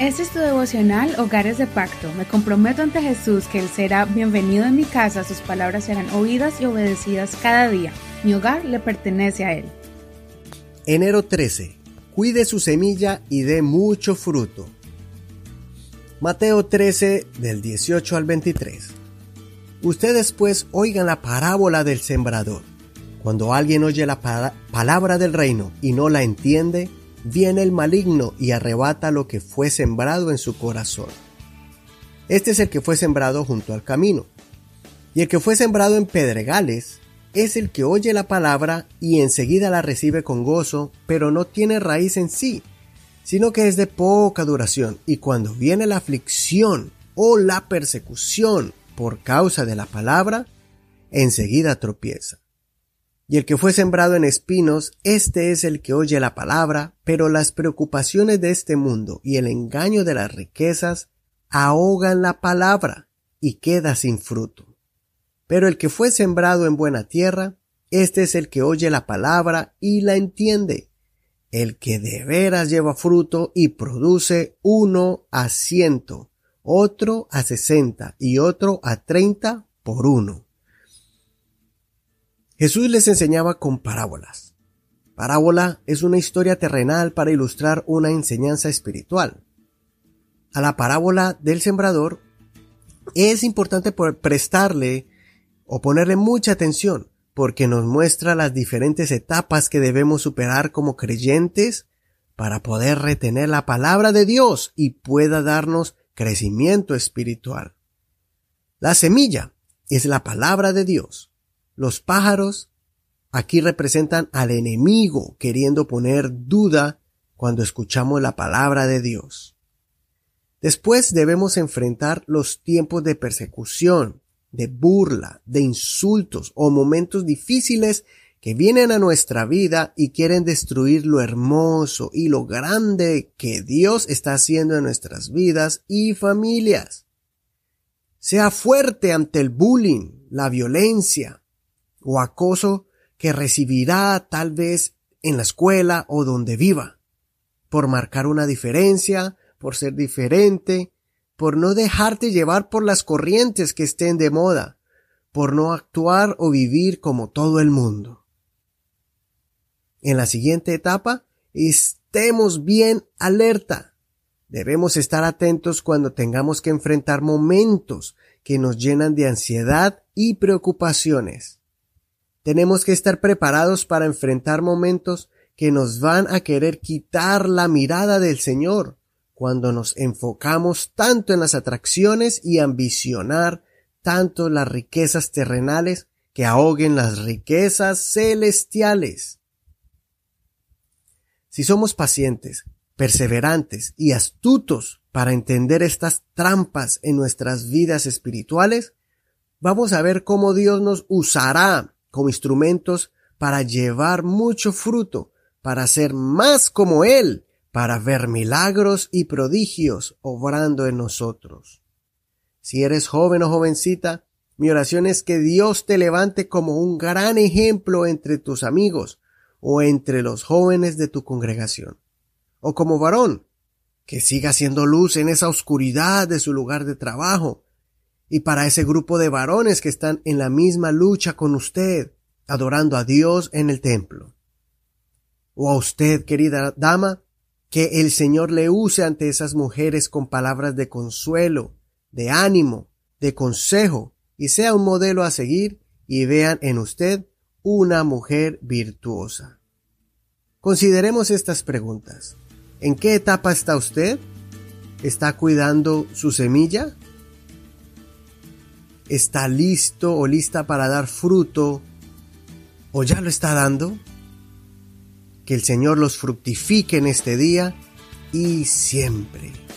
Este es tu devocional Hogares de Pacto. Me comprometo ante Jesús que Él será bienvenido en mi casa, sus palabras serán oídas y obedecidas cada día. Mi hogar le pertenece a Él. Enero 13. Cuide su semilla y dé mucho fruto. Mateo 13 del 18 al 23. Ustedes pues oigan la parábola del sembrador. Cuando alguien oye la palabra del reino y no la entiende, viene el maligno y arrebata lo que fue sembrado en su corazón. Este es el que fue sembrado junto al camino. Y el que fue sembrado en pedregales es el que oye la palabra y enseguida la recibe con gozo, pero no tiene raíz en sí, sino que es de poca duración, y cuando viene la aflicción o la persecución por causa de la palabra, enseguida tropieza. Y el que fue sembrado en espinos, este es el que oye la palabra, pero las preocupaciones de este mundo y el engaño de las riquezas ahogan la palabra y queda sin fruto. Pero el que fue sembrado en buena tierra, este es el que oye la palabra y la entiende, el que de veras lleva fruto y produce uno a ciento, otro a sesenta y otro a treinta por uno. Jesús les enseñaba con parábolas. Parábola es una historia terrenal para ilustrar una enseñanza espiritual. A la parábola del sembrador es importante prestarle o ponerle mucha atención porque nos muestra las diferentes etapas que debemos superar como creyentes para poder retener la palabra de Dios y pueda darnos crecimiento espiritual. La semilla es la palabra de Dios. Los pájaros aquí representan al enemigo queriendo poner duda cuando escuchamos la palabra de Dios. Después debemos enfrentar los tiempos de persecución, de burla, de insultos o momentos difíciles que vienen a nuestra vida y quieren destruir lo hermoso y lo grande que Dios está haciendo en nuestras vidas y familias. Sea fuerte ante el bullying, la violencia, o acoso que recibirá tal vez en la escuela o donde viva, por marcar una diferencia, por ser diferente, por no dejarte llevar por las corrientes que estén de moda, por no actuar o vivir como todo el mundo. En la siguiente etapa, estemos bien alerta. Debemos estar atentos cuando tengamos que enfrentar momentos que nos llenan de ansiedad y preocupaciones. Tenemos que estar preparados para enfrentar momentos que nos van a querer quitar la mirada del Señor cuando nos enfocamos tanto en las atracciones y ambicionar tanto las riquezas terrenales que ahoguen las riquezas celestiales. Si somos pacientes, perseverantes y astutos para entender estas trampas en nuestras vidas espirituales, vamos a ver cómo Dios nos usará como instrumentos para llevar mucho fruto, para ser más como Él, para ver milagros y prodigios obrando en nosotros. Si eres joven o jovencita, mi oración es que Dios te levante como un gran ejemplo entre tus amigos o entre los jóvenes de tu congregación. O como varón, que siga siendo luz en esa oscuridad de su lugar de trabajo, y para ese grupo de varones que están en la misma lucha con usted, adorando a Dios en el templo. O a usted, querida dama, que el Señor le use ante esas mujeres con palabras de consuelo, de ánimo, de consejo, y sea un modelo a seguir y vean en usted una mujer virtuosa. Consideremos estas preguntas. ¿En qué etapa está usted? ¿Está cuidando su semilla? Está listo o lista para dar fruto o ya lo está dando. Que el Señor los fructifique en este día y siempre.